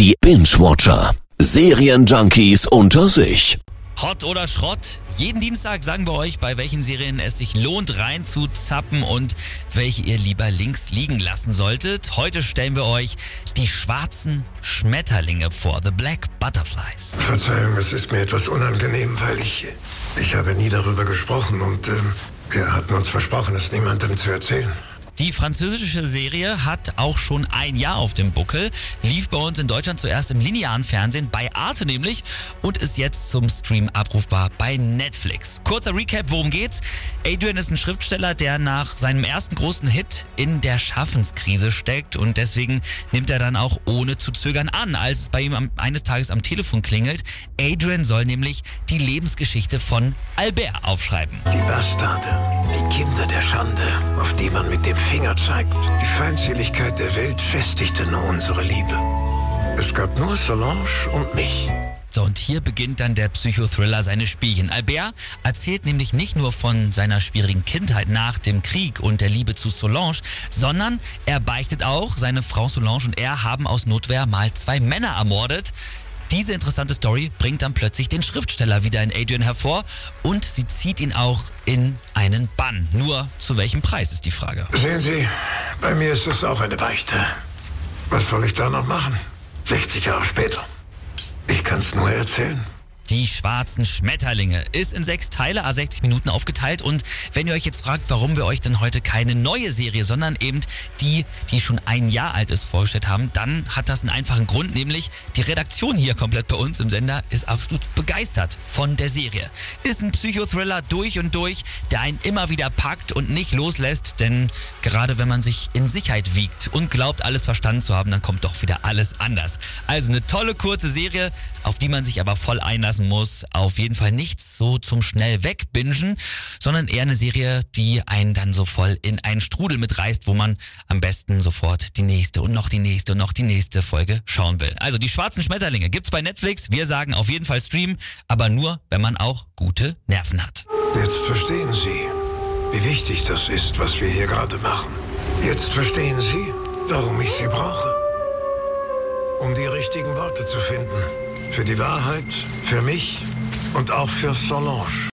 Die Binge-Watcher. Serienjunkies unter sich. Hot oder Schrott? Jeden Dienstag sagen wir euch, bei welchen Serien es sich lohnt reinzuzappen und welche ihr lieber links liegen lassen solltet. Heute stellen wir euch die schwarzen Schmetterlinge vor, The Black Butterflies. Verzeihung, es ist mir etwas unangenehm, weil ich, ich habe nie darüber gesprochen und ähm, wir hatten uns versprochen, es niemandem zu erzählen. Die französische Serie hat auch schon ein Jahr auf dem Buckel, lief bei uns in Deutschland zuerst im linearen Fernsehen, bei Arte nämlich, und ist jetzt zum Stream abrufbar bei Netflix. Kurzer Recap, worum geht's? Adrian ist ein Schriftsteller, der nach seinem ersten großen Hit in der Schaffenskrise steckt und deswegen nimmt er dann auch ohne zu zögern an, als es bei ihm am, eines Tages am Telefon klingelt. Adrian soll nämlich die Lebensgeschichte von Albert aufschreiben. Die Bastarde, die Kinder der Schande, auf die man mit dem Finger zeigt. Die Feindseligkeit der Welt festigte nur unsere Liebe. Es gab nur Solange und mich. So, und hier beginnt dann der Psychothriller seine Spielchen. Albert erzählt nämlich nicht nur von seiner schwierigen Kindheit nach dem Krieg und der Liebe zu Solange, sondern er beichtet auch, seine Frau Solange und er haben aus Notwehr mal zwei Männer ermordet. Diese interessante Story bringt dann plötzlich den Schriftsteller wieder in Adrian hervor und sie zieht ihn auch in einen Bann. Nur zu welchem Preis ist die Frage. Sehen Sie, bei mir ist es auch eine Beichte. Was soll ich da noch machen? 60 Jahre später. Ich kann es nur erzählen. Die schwarzen Schmetterlinge ist in sechs Teile, a 60 Minuten aufgeteilt. Und wenn ihr euch jetzt fragt, warum wir euch denn heute keine neue Serie, sondern eben die, die schon ein Jahr alt ist, vorgestellt haben, dann hat das einen einfachen Grund, nämlich die Redaktion hier komplett bei uns im Sender ist absolut begeistert von der Serie. Ist ein Psychothriller durch und durch, der einen immer wieder packt und nicht loslässt, denn gerade wenn man sich in Sicherheit wiegt und glaubt, alles verstanden zu haben, dann kommt doch wieder alles anders. Also eine tolle kurze Serie, auf die man sich aber voll einlassen lassen muss. Auf jeden Fall nichts so zum schnell wegbingen, sondern eher eine Serie, die einen dann so voll in einen Strudel mitreißt, wo man am besten sofort die nächste und noch die nächste und noch die nächste Folge schauen will. Also die schwarzen Schmetterlinge gibt's bei Netflix. Wir sagen auf jeden Fall streamen, aber nur, wenn man auch gute Nerven hat. Jetzt verstehen Sie, wie wichtig das ist, was wir hier gerade machen. Jetzt verstehen Sie, warum ich Sie brauche. Um die richtigen Worte zu finden. Für die Wahrheit, für mich und auch für Solange.